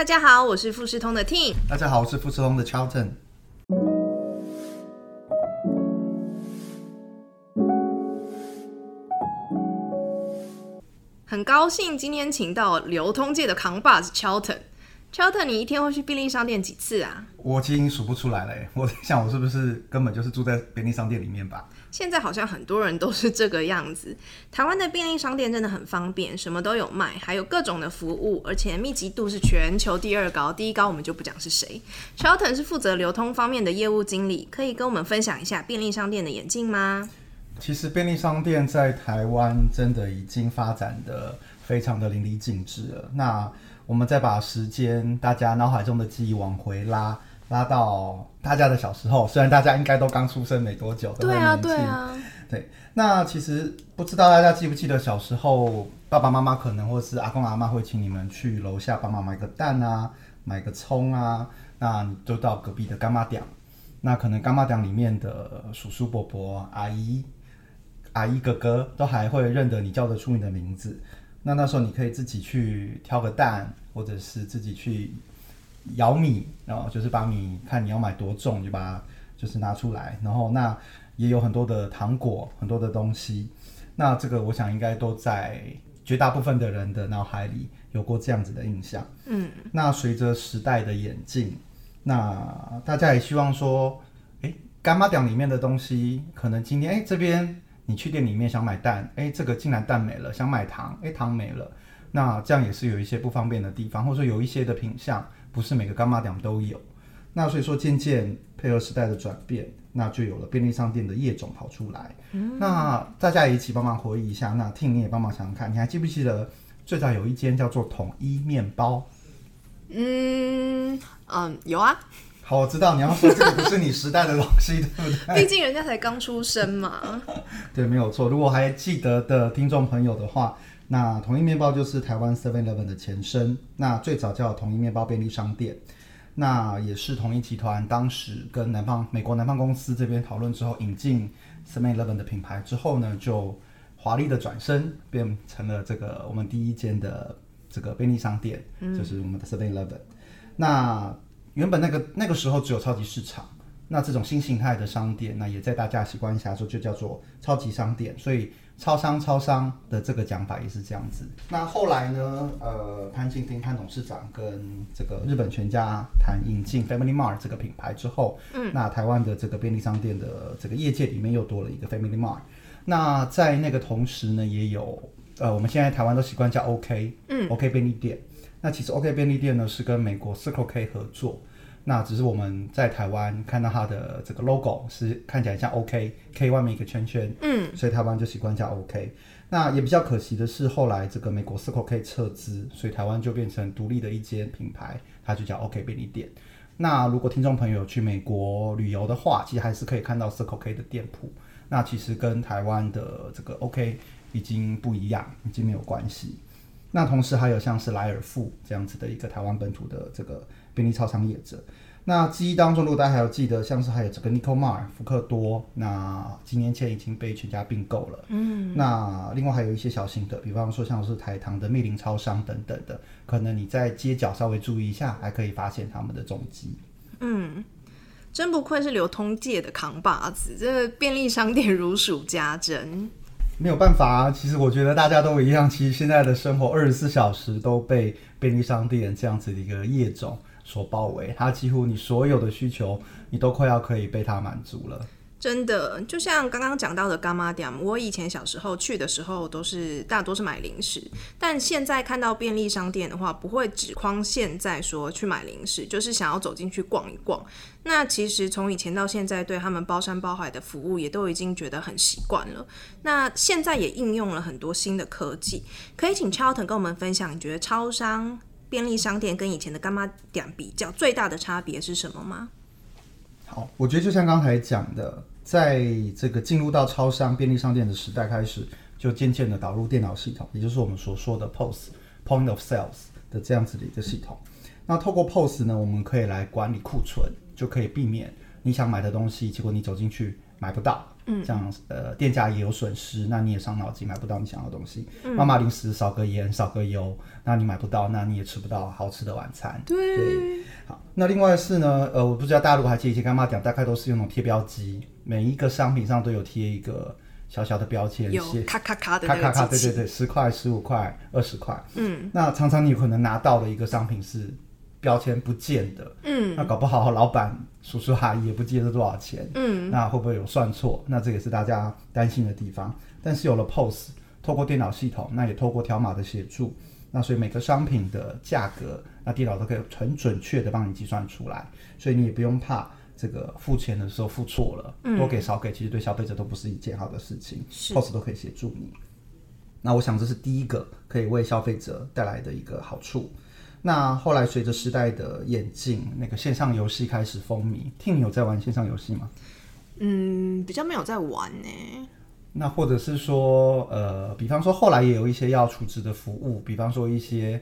大家好，我是富士通的 Team。大家好，我是富士通的 Charlton。很高兴今天请到流通界的扛把子 Charlton。Charlton，你一天会去便利商店几次啊？我已经数不出来了，我在想我是不是根本就是住在便利商店里面吧？现在好像很多人都是这个样子。台湾的便利商店真的很方便，什么都有卖，还有各种的服务，而且密集度是全球第二高，第一高我们就不讲是谁。，Chelton 是负责流通方面的业务经理，可以跟我们分享一下便利商店的演进吗？其实便利商店在台湾真的已经发展的非常的淋漓尽致了。那我们再把时间，大家脑海中的记忆往回拉，拉到大家的小时候。虽然大家应该都刚出生没多久，都对啊，很年轻。对啊，对，那其实不知道大家记不记得小时候，爸爸妈妈可能或是阿公阿妈会请你们去楼下帮忙买个蛋啊，买个葱啊，那你就到隔壁的干妈店。那可能干妈店里面的叔叔伯伯、阿姨、阿姨哥哥都还会认得你，叫得出你的名字。那那时候你可以自己去挑个蛋，或者是自己去舀米，然后就是把米看你要买多重，就把它就是拿出来，然后那也有很多的糖果，很多的东西。那这个我想应该都在绝大部分的人的脑海里有过这样子的印象。嗯，那随着时代的演进，那大家也希望说，哎，干妈店里面的东西，可能今天哎这边你去店里面想买蛋，哎这个竟然蛋没了，想买糖，哎糖没了，那这样也是有一些不方便的地方，或者说有一些的品相不是每个干妈店都有。那所以说渐渐配合时代的转变，那就有了便利商店的业种跑出来。那大家也一起帮忙回忆一下，那听你也帮忙想想看，你还记不记得最早有一间叫做统一面包？嗯嗯，有啊，好，我知道你要说这个不是你时代的东西，对不对？毕竟人家才刚出生嘛。对，没有错。如果还记得的听众朋友的话，那统一面包就是台湾 Seven Eleven 的前身，那最早叫统一面包便利商店，那也是统一集团当时跟南方美国南方公司这边讨论之后，引进 Seven Eleven 的品牌之后呢，就华丽的转身变成了这个我们第一间的这个便利商店，就是我们的 Seven Eleven。那原本那个那个时候只有超级市场，那这种新形态的商店，那也在大家习惯下说就叫做超级商店，所以超商超商的这个讲法也是这样子。那后来呢，呃，潘敬斌潘董事长跟这个日本全家谈引进 Family Mart 这个品牌之后，嗯，那台湾的这个便利商店的这个业界里面又多了一个 Family Mart。那在那个同时呢，也有呃，我们现在台湾都习惯叫 OK，嗯，OK 便利店。那其实 OK 便利店呢是跟美国 Circle K 合作，那只是我们在台湾看到它的这个 logo 是看起来像 OK，K 外面一个圈圈，嗯，所以台湾就习惯叫 OK。那也比较可惜的是，后来这个美国 Circle K 撤资，所以台湾就变成独立的一间品牌，它就叫 OK 便利店。那如果听众朋友去美国旅游的话，其实还是可以看到 Circle K 的店铺。那其实跟台湾的这个 OK 已经不一样，已经没有关系。那同时还有像是莱尔富这样子的一个台湾本土的这个便利超商业者。那记忆当中，如果大家还有记得，像是还有这个 Nico Mar 福克多，那几年前已经被全家并购了。嗯。那另外还有一些小型的，比方说像是台糖的密林超商等等的，可能你在街角稍微注意一下，还可以发现他们的踪迹。嗯，真不愧是流通界的扛把子，这个便利商店如数家珍。没有办法啊，其实我觉得大家都一样。其实现在的生活二十四小时都被便利商店这样子的一个业种所包围，它几乎你所有的需求，你都快要可以被它满足了。真的，就像刚刚讲到的干妈店，我以前小时候去的时候都是大多是买零食，但现在看到便利商店的话，不会只框现在说去买零食，就是想要走进去逛一逛。那其实从以前到现在，对他们包山包海的服务也都已经觉得很习惯了。那现在也应用了很多新的科技，可以请 chalton 跟我们分享，你觉得超商、便利商店跟以前的干妈店比较最大的差别是什么吗？好，我觉得就像刚才讲的，在这个进入到超商、便利商店的时代开始，就渐渐的导入电脑系统，也就是我们所说的 POS (Point of Sales) 的这样子的一个系统。那透过 POS 呢，我们可以来管理库存，就可以避免你想买的东西，结果你走进去买不到，嗯，这样呃店家也有损失，那你也伤脑筋买不到你想要的东西。妈妈零食少个盐少个油，那你买不到，那你也吃不到好吃的晚餐。对，好，那另外是呢，呃，我不知道大家如果还记得以前干妈讲，大概都是用那种贴标机，每一个商品上都有贴一个小小的标签，有写咔咔咔的咔咔咔，对对对，十块、十五块、二十块。嗯，那常常你有可能拿到的一个商品是标签不见的，嗯，那搞不好老板叔叔阿姨也不记得多少钱，嗯，那会不会有算错？那这也是大家担心的地方。但是有了 POS，透过电脑系统，那也透过条码的协助，那所以每个商品的价格，那电脑都可以很准确的帮你计算出来，所以你也不用怕。这个付钱的时候付错了，多给少给，其实对消费者都不是一件好的事情。POS 都可以协助你。那我想这是第一个可以为消费者带来的一个好处。那后来随着时代的演进，那个线上游戏开始风靡。听你有在玩线上游戏吗？嗯，比较没有在玩呢。那或者是说，呃，比方说后来也有一些要储值的服务，比方说一些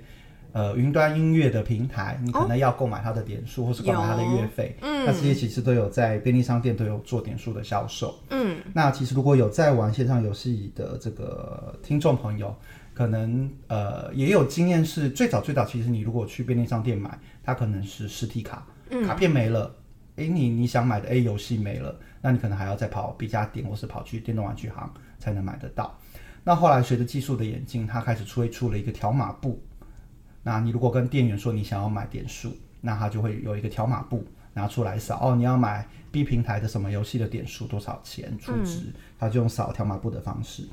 呃云端音乐的平台，你可能要购买它的点数，或是购买它的月费。嗯，那这些其实都有在便利商店都有做点数的销售。嗯，那其实如果有在玩线上游戏的这个听众朋友，可能呃也有经验是，最早最早其实你如果去便利商店买，它可能是实体卡，卡片没了，诶，你你想买的 A 游戏没了，那你可能还要再跑 B 家店，或是跑去电动玩具行才能买得到。那后来随着技术的演进，它开始推出了一个条码布。那你如果跟店员说你想要买点数，那他就会有一个条码布拿出来扫。哦，你要买 B 平台的什么游戏的点数多少钱出值，他就用扫条码布的方式。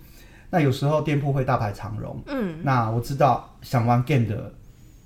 那有时候店铺会大排长龙，嗯，那我知道想玩 game 的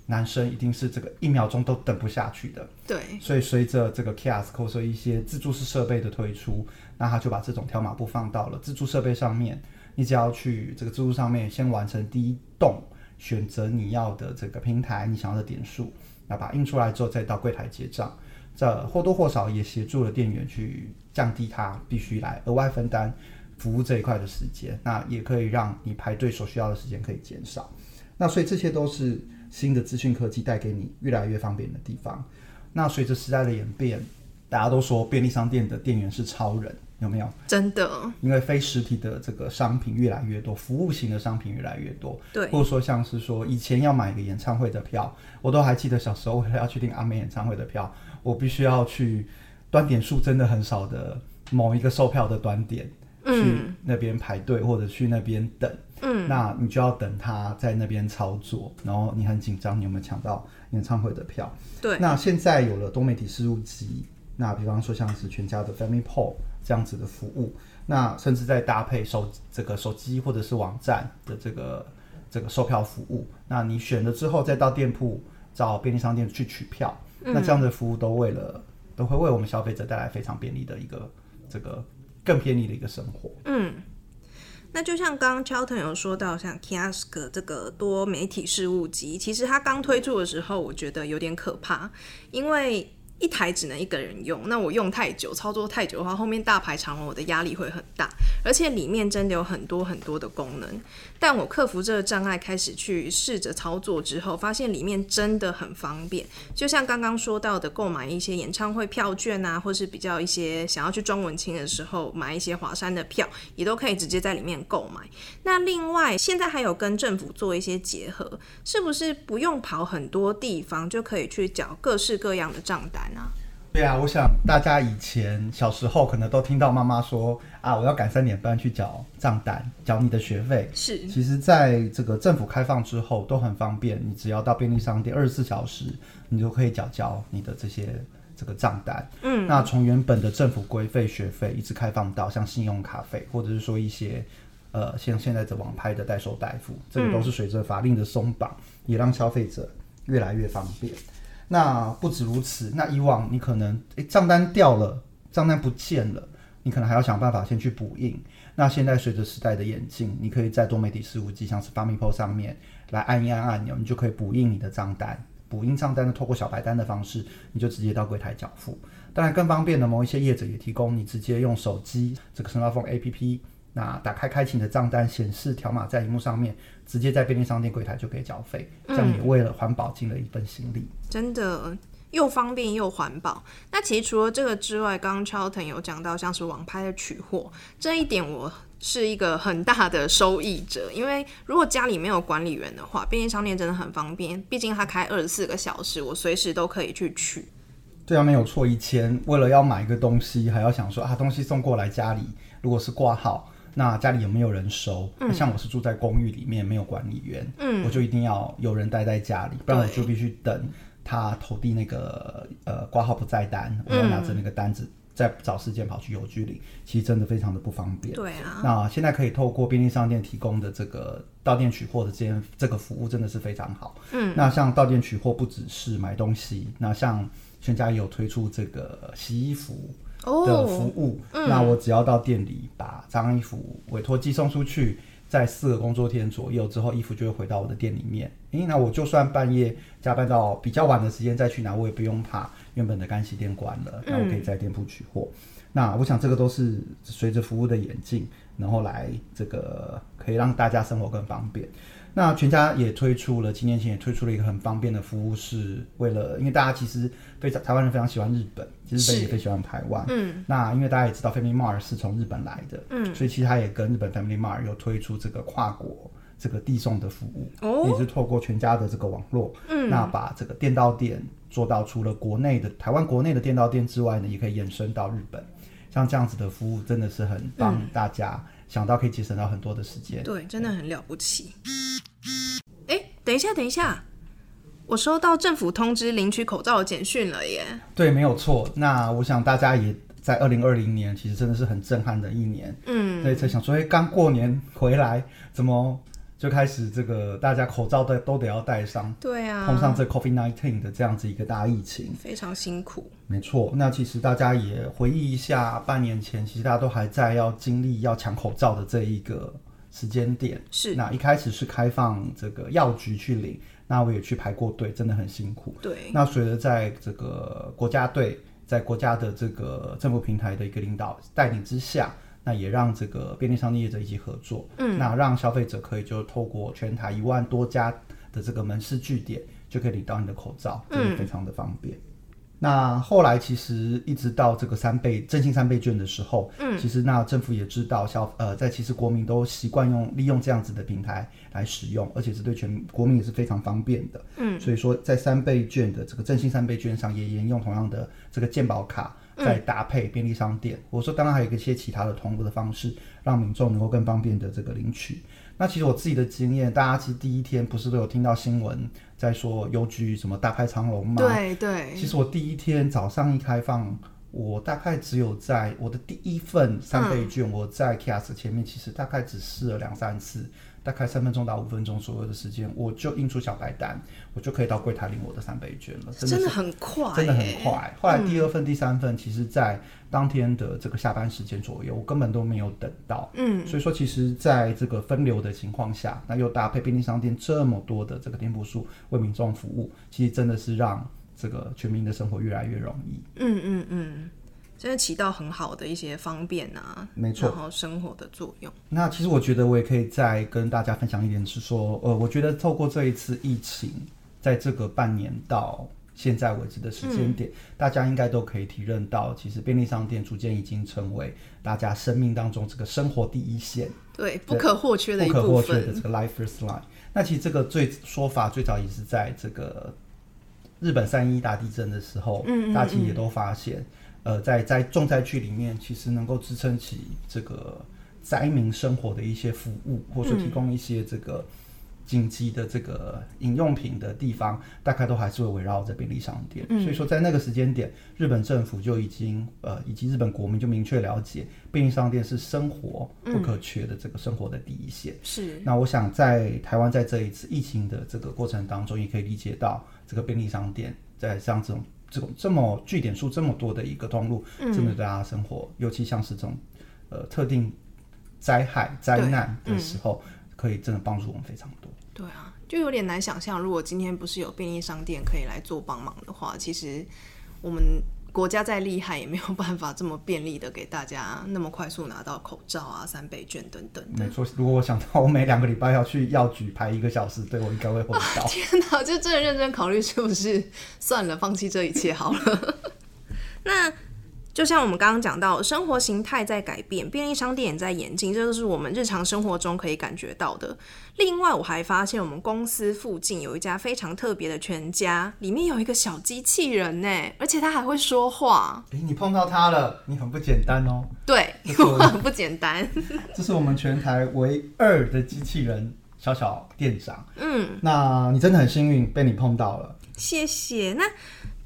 男生一定是这个一秒钟都等不下去的，对，所以随着这个 kiosk 或者说一些自助式设备的推出，那他就把这种条码布放到了自助设备上面。你只要去这个自助上面先完成第一栋，选择你要的这个平台，你想要的点数，那把它印出来之后再到柜台结账，这或多或少也协助了店员去降低他必须来额外分担服务这一块的时间，那也可以让你排队所需要的时间可以减少。那所以这些都是新的资讯科技带给你越来越方便的地方。那随着时代的演变，大家都说便利商店的店员是超人，有没有？真的，因为非实体的这个商品越来越多，服务型的商品越来越多。对，或者说像是说以前要买一个演唱会的票，我都还记得小时候为了要去听阿妹演唱会的票，我必须要去端点数真的很少的某一个售票的端点，去那边排队或者去那边等。嗯，那你就要等他在那边操作，然后你很紧张，你有没有抢到演唱会的票？对，那现在有了多媒体输入机，那比方说像是全家的 Family Pool 这样子的服务，那甚至再搭配手这个手机或者是网站的这个这个售票服务，那你选了之后再到店铺找便利商店去取票，那这样的服务都为了都会为我们消费者带来非常便利的一个这个更便宜的一个生活。嗯。那就像刚刚 Charlton 有说到，像 Kiosk 这个多媒体事务机，其实它刚推出的时候，我觉得有点可怕，因为一台只能一个人用，那我用太久，操作太久的话，后面大排长龙，我的压力会很大。而且里面真的有很多很多的功能，但我克服这个障碍，开始去试着操作之后，发现里面真的很方便。就像刚刚说到的，购买一些演唱会票券啊，或是比较一些想要去装文青的时候，买一些华山的票，也都可以直接在里面购买。那另外，现在还有跟政府做一些结合，是不是不用跑很多地方就可以去缴各式各样的账单啊？对啊，我想大家以前小时候可能都听到妈妈说啊，我要赶三点半去缴账单，缴你的学费。是，其实在这个政府开放之后都很方便，你只要到便利商店二十四小时，你就可以缴交你的这些这个账单。嗯，那从原本的政府规费学费，一直开放到像信用卡费，或者是说一些呃像现在的网拍的代收代付，这个都是随着法令的松绑，也让消费者越来越方便。那不止如此，那以往你可能诶账单掉了，账单不见了，你可能还要想办法先去补印。那现在随着时代的演进，你可以在多媒体事务机，像是 f a m i p o 上面来按一按按钮，你就可以补印你的账单。补印账单呢，透过小白单的方式，你就直接到柜台缴付。当然更方便的，某一些业者也提供你直接用手机这个 smartphone APP。那打开开启你的账单，显示条码在荧幕上面，直接在便利商店柜台就可以缴费，这样也为了环保尽了一份心力。真的，又方便又环保。那其实除了这个之外，刚刚 Charlton 有讲到像是网拍的取货这一点，我是一个很大的受益者。因为如果家里没有管理员的话，便利商店真的很方便，毕竟它开二十四个小时，我随时都可以去取。对啊，没有错。以前为了要买一个东西，还要想说啊，东西送过来家里，如果是挂号，那家里有没有人收？像我是住在公寓里面，没有管理员，嗯，我就一定要有人待在家里，不然我就必须等他投递那个呃挂号不在单，我要拿着那个单子再找时间跑去邮局领，其实真的非常的不方便。对啊，那现在可以透过便利商店提供的这个到店取货的这件这个服务，真的是非常好。嗯，那像到店取货不只是买东西，那像全家也有推出这个洗衣服的服务。那我只要到店里把脏衣服委托寄送出去，在四个工作天左右之后，衣服就会回到我的店里面。诶，那我就算半夜加班到比较晚的时间再去拿，我也不用怕原本的干洗店关了，那我可以在店铺取货。那我想这个都是随着服务的演进，然后来这个可以让大家生活更方便。那全家也推出了，几年前也推出了一个很方便的服务，是为了因为大家其实非常台湾人非常喜欢日本，其实日本也非常喜欢台湾。嗯，那因为大家也知道 Family Mart 是从日本来的，嗯，所以其实他也跟日本 Family Mart 有推出这个跨国这个递送的服务，哦，也是透过全家的这个网络，嗯，那把这个店到店做到除了国内的台湾国内的店到店之外呢，也可以延伸到日本。像这样子的服务真的是很帮大家想到可以节省到很多的时间，对，真的很了不起。哎，等一下，等一下，我收到政府通知领取口罩的简讯了耶。对，没有错。那我想大家也在二零二零年，其实真的是很震撼的一年。嗯，所以才想说，哎，刚过年回来，怎么？就开始这个，大家口罩都都得要戴上，对啊，碰上这 COVID nineteen 的这样子一个大疫情，非常辛苦。没错，那其实大家也回忆一下，半年前其实大家都还在要经历要抢口罩的这一个时间点。是，那一开始是开放这个药局去领，那我也去排过队，真的很辛苦。对，那随着在这个国家队，在国家的这个政府平台的一个领导带领之下。那也让这个便利商店业者一起合作，嗯，那让消费者可以就透过全台一万多家的这个门市据点，就可以领到你的口罩，真的非常的方便。那后来其实一直到这个三倍振兴三倍券的时候，嗯，其实那政府也知道消呃，在其实国民都习惯用利用这样子的平台来使用，而且是对全国民也是非常方便的，嗯，所以说在三倍券的这个振兴三倍券上也沿用同样的这个健保卡。再搭配便利商店，我说当然还有一些其他的同步的方式，让民众能够更方便的这个领取。那其实我自己的经验，大家其实第一天不是都有听到新闻在说邮局什么大排长龙吗？对对。其实我第一天早上一开放，我大概只有在我的第一份三倍券，我在 KIOS 前面，其实大概只试了两三次。大概三分钟到五分钟左右的时间，我就印出小白单，我就可以到柜台领我的三倍券了。真的很快，真的很快。后来第二份、第三份，其实在当天的这个下班时间左右，我根本都没有等到。嗯，所以说，其实在这个分流的情况下，那又搭配便利商店这么多的这个店铺数为民众服务，其实真的是让这个全民的生活越来越容易。嗯嗯嗯。真的起到很好的一些方便啊，没错，然后生活的作用。那其实我觉得我也可以再跟大家分享一点，是说，呃，我觉得透过这一次疫情，在这个半年到现在为止的时间点，大家应该都可以体认到，其实便利商店逐渐已经成为大家生命当中这个生活第一线，对，不可或缺的一部分。不可或缺的这个 life first line。那其实这个最说法最早也是在这个日本三一大地震的时候，嗯，大家其实也都发现。呃，在在重灾区里面，其实能够支撑起这个灾民生活的一些服务，或者说提供一些这个紧急的这个饮用品的地方，大概都还是会围绕着便利商店。所以说，在那个时间点，日本政府就已经呃，以及日本国民就明确了解，便利商店是生活不可缺的这个生活的第一线。是。那我想，在台湾在这一次疫情的这个过程当中，也可以理解到，这个便利商店在像这种。这种这么据点数这么多的一个通路，真的大家生活，尤其像是这种呃特定灾害灾难的时候，可以真的帮助我们非常多。对啊，就有点难想象，如果今天不是有便利商店可以来做帮忙的话，其实我们国家再厉害，也没有办法这么便利的给大家那么快速拿到口罩啊、三倍券等等。没错，如果我想到我每两个礼拜要去药局排一个小时，对我应该会昏倒。天哪，就真的认真考虑是不是算了，放弃这一切好了。那就像我们刚刚讲到，生活形态在改变，便利商店也在演进，这就是我们日常生活中可以感觉到的。另外，我还发现我们公司附近有一家非常特别的全家，里面有一个小机器人呢，而且它还会说话。诶，你碰到它了，你很不简单哦。对，我很不简单。这是我们全台唯二的机器人小小店长。嗯，那你真的很幸运被你碰到了。谢谢。那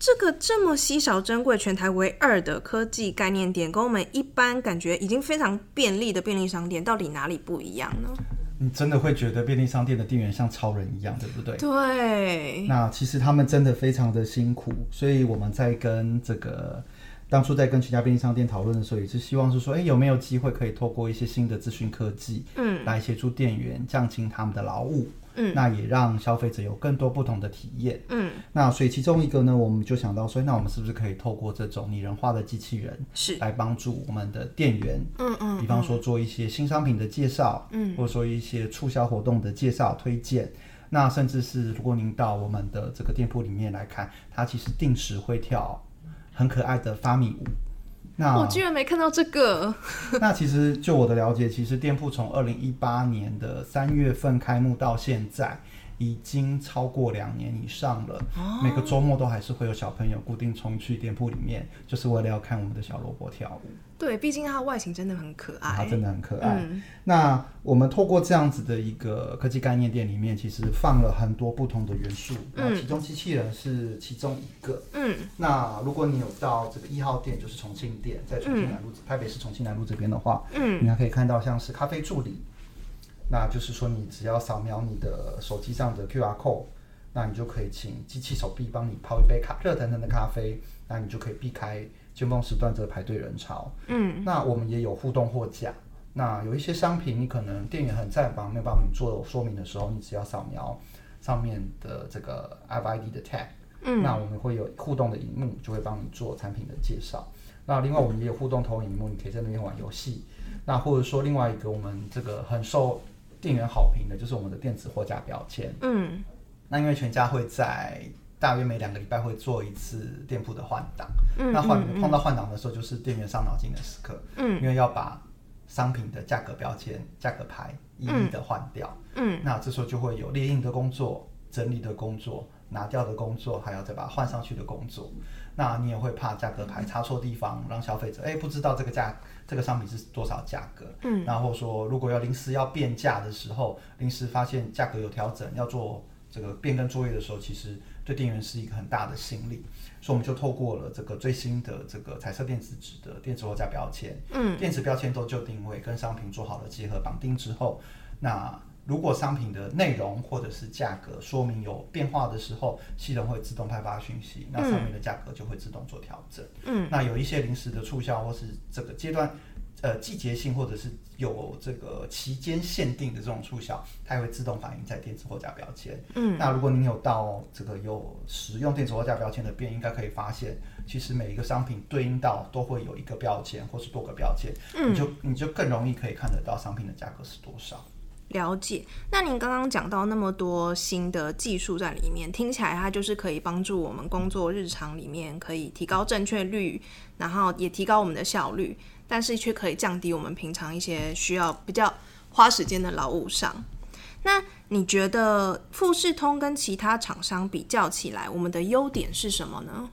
这个这么稀少珍贵、全台唯二的科技概念店，跟我们一般感觉已经非常便利的便利商店，到底哪里不一样呢？你真的会觉得便利商店的店员像超人一样，对不对？对，那其实他们真的非常的辛苦，所以我们在跟这个当初在跟全家便利商店讨论的时候，也是希望是说，哎，有没有机会可以透过一些新的资讯科技，嗯，来协助店员降轻他们的劳务，嗯，那也让消费者有更多不同的体验，嗯，那所以其中一个呢，我们就想到说，那我们是不是可以透过这种拟人化的机器人，是，来帮助我们的店员，嗯嗯，比方说做一些新商品的介绍，嗯，或者说一些促销活动的介绍推荐。那甚至是如果您到我们的这个店铺里面来看，它其实定时会跳很可爱的发米舞。那我居然没看到这个，那其实就我的了解，其实店铺从二零一八年的三月份开幕到现在，已经超过两年以上了。每个周末都还是会有小朋友固定冲去店铺里面，就是为了要看我们的小萝卜跳舞。对，毕竟它的外形真的很可爱它爱，真的很可爱。嗯那我们透过这样子的一个科技概念店里面，其实放了很多不同的元素。那其中机器人是其中一个。嗯，那如果你有到这个一号店，就是重庆店，在重庆南路、台北市重庆南路这边的话，嗯，你还可以看到像是咖啡助理，那就是说你只要扫描你的手机上的 QR code，那你就可以请机器手臂帮你泡一杯咖热腾腾的咖啡，那你就可以避开尖峰时段这个排队人潮。嗯，那我们也有互动货架。那有一些商品，你可能店员很在忙，没有帮你做说明的时候，你只要扫描上面的这个 FID 的 tag，嗯，那我们会有互动的荧幕，就会帮你做产品的介绍。那另外我们也有互动投影幕，你可以在那边玩游戏。那或者说另外一个我们这个很受店员好评的，就是我们的电子货架标签。嗯，那因为全家会在大约每两个礼拜会做一次店铺的换档，嗯那换碰到换档的时候，就是店员伤脑筋的时刻，嗯，因为要把商品的价格标签、价格牌一一的换掉，嗯，那这时候就会有列印的工作、整理的工作、拿掉的工作，还要再把它换上去的工作。那你也会怕价格牌插错地方，让消费者哎不知道这个价这个商品是多少价格，嗯，然后说如果要临时要变价的时候，临时发现价格有调整，要做这个变更作业的时候，其实对店员是一个很大的心力，所以我们就透过了这个最新的这个彩色电子纸的电子货架标签，嗯，电子标签都就定位跟商品做好了结合绑定之后，那如果商品的内容或者是价格说明有变化的时候，系统会自动派发讯息，那上面的价格就会自动做调整。嗯，那有一些临时的促销或是这个阶段。呃，季节性或者是有这个期间限定的这种促销，它也会自动反映在电子货架标签。嗯，那如果您有到这个有使用电子货架标签的店，应该可以发现，其实每一个商品对应到都会有一个标签或是多个标签，嗯你就你就更容易可以看得到商品的价格是多少。了解。那您刚刚讲到那么多新的技术在里面，听起来它就是可以帮助我们工作日常里面可以提高正确率，然后也提高我们的效率，但是却可以降低我们平常一些需要比较花时间的劳务上。那你觉得富士通跟其他厂商比较起来，我们的优点是什么呢？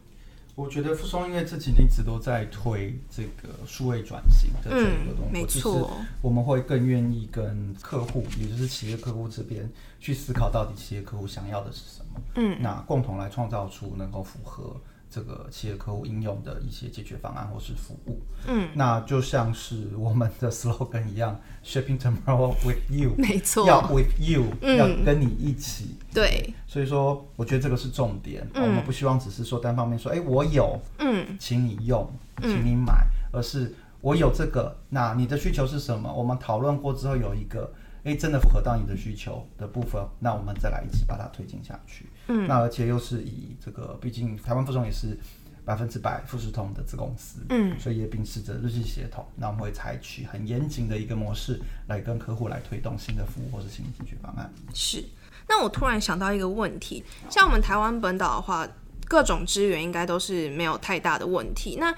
我觉得富松因为这几年一直都在推这个数位转型的这个动作，嗯没就是我们会更愿意跟客户，也就是企业客户这边去思考到底企业客户想要的是什么，嗯，那共同来创造出能够符合这个企业客户应用的一些解决方案或是服务，嗯，那就像是我们的 slogan 一样，Shipping tomorrow with you，没错，要 with you，、嗯。要跟你一起。对，所以说，我觉得这个是重点。我们不希望只是说单方面说，哎、我有，嗯，请你用，请你买，而是我有这个，那你的需求是什么？我们讨论过之后有一个，哎，真的符合到你的需求的部分，那我们再来一起把它推进下去。嗯，那而且又是以这个，毕竟台湾副总也是百分之百富士通的子公司，嗯，所以也秉持着日系协同，那我们会采取很严谨的一个模式来跟客户来推动新的服务或是新的解决方案。是。那我突然想到一个问题，像我们台湾本岛的话，各种资源应该都是没有太大的问题。那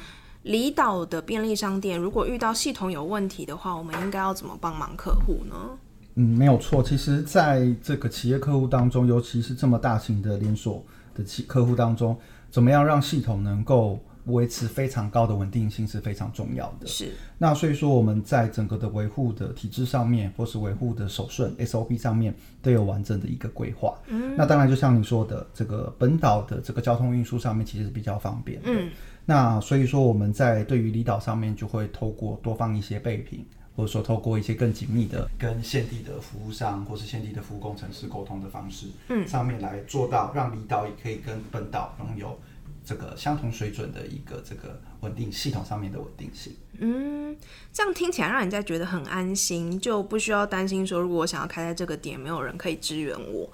离岛的便利商店如果遇到系统有问题的话，我们应该要怎么帮忙客户呢？嗯，没有错。其实，在这个企业客户当中，尤其是这么大型的连锁的企客户当中，怎么样让系统能够维持非常高的稳定性是非常重要的。是。那所以说，我们在整个的维护的体制上面，或是维护的手顺 SOP 上面，都有完整的一个规划。嗯。那当然，就像你说的，这个本岛的这个交通运输上面，其实是比较方便。嗯。那所以说，我们在对于离岛上面，就会透过多放一些备品。或者说，透过一些更紧密的跟现地的服务商，或是现地的服务工程师沟通的方式，嗯，上面来做到让离岛也可以跟本岛拥有这个相同水准的一个这个稳定系统上面的稳定性。嗯，这样听起来让人家觉得很安心，就不需要担心说，如果我想要开在这个点，没有人可以支援我。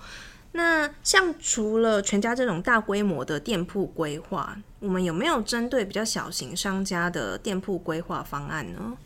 那像除了全家这种大规模的店铺规划，我们有没有针对比较小型商家的店铺规划方案呢？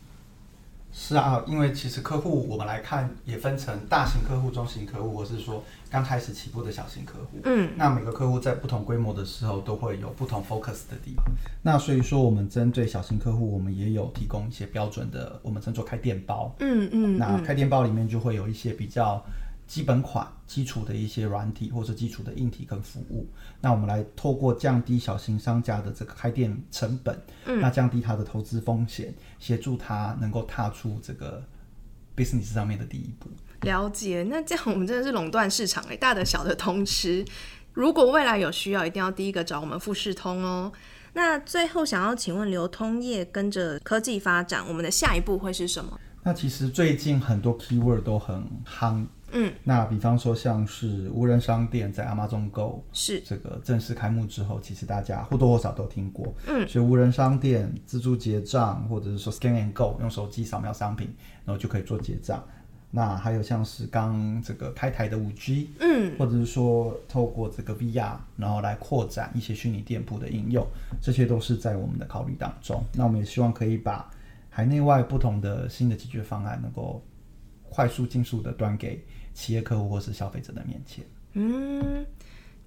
是啊，因为其实客户我们来看也分成大型客户、中型客户，或是说刚开始起步的小型客户。嗯，那每个客户在不同规模的时候都会有不同 focus 的地方。那所以说，我们针对小型客户，我们也有提供一些标准的，我们称作开店包。嗯嗯，那开店包里面就会有一些比较。基本款、基础的一些软体或者基础的硬体跟服务，那我们来透过降低小型商家的这个开店成本，嗯，那降低他的投资风险，协助他能够踏出这个 business 上面的第一步。了解，那这样我们真的是垄断市场诶，大的小的通吃。如果未来有需要，一定要第一个找我们富士通哦。那最后想要请问，流通业跟着科技发展，我们的下一步会是什么？那其实最近很多 keyword 都很夯。嗯，那比方说像是无人商店在 Amazon Go 是这个正式开幕之后，其实大家或多或少都听过。嗯，所以无人商店自助结账，或者是说 Scan and Go 用手机扫描商品，然后就可以做结账。那还有像是刚这个开台的五 G，嗯，或者是说透过这个 VR，然后来扩展一些虚拟店铺的应用，这些都是在我们的考虑当中。那我们也希望可以把海内外不同的新的解决方案，能够快速、迅速的端给。企业客户或是消费者的面前，嗯，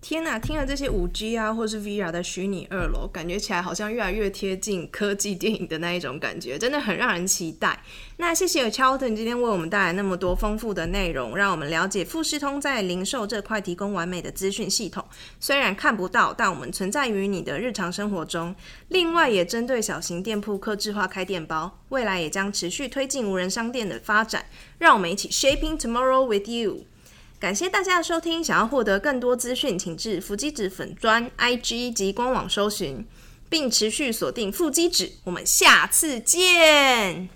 天哪！听了这些五 G 啊，或是 VR 的虚拟二楼，感觉起来好像越来越贴近科技电影的那一种感觉，真的很让人期待。那谢谢 Charlton 今天为我们带来那么多丰富的内容，让我们了解富士通在零售这块提供完美的资讯系统。虽然看不到，但我们存在于你的日常生活中。另外，也针对小型店铺客制化开店包，未来也将持续推进无人商店的发展。让我们一起 shaping tomorrow with you。感谢大家的收听，想要获得更多资讯，请至腹肌指粉砖 IG 及官网搜寻，并持续锁定腹肌指。我们下次见。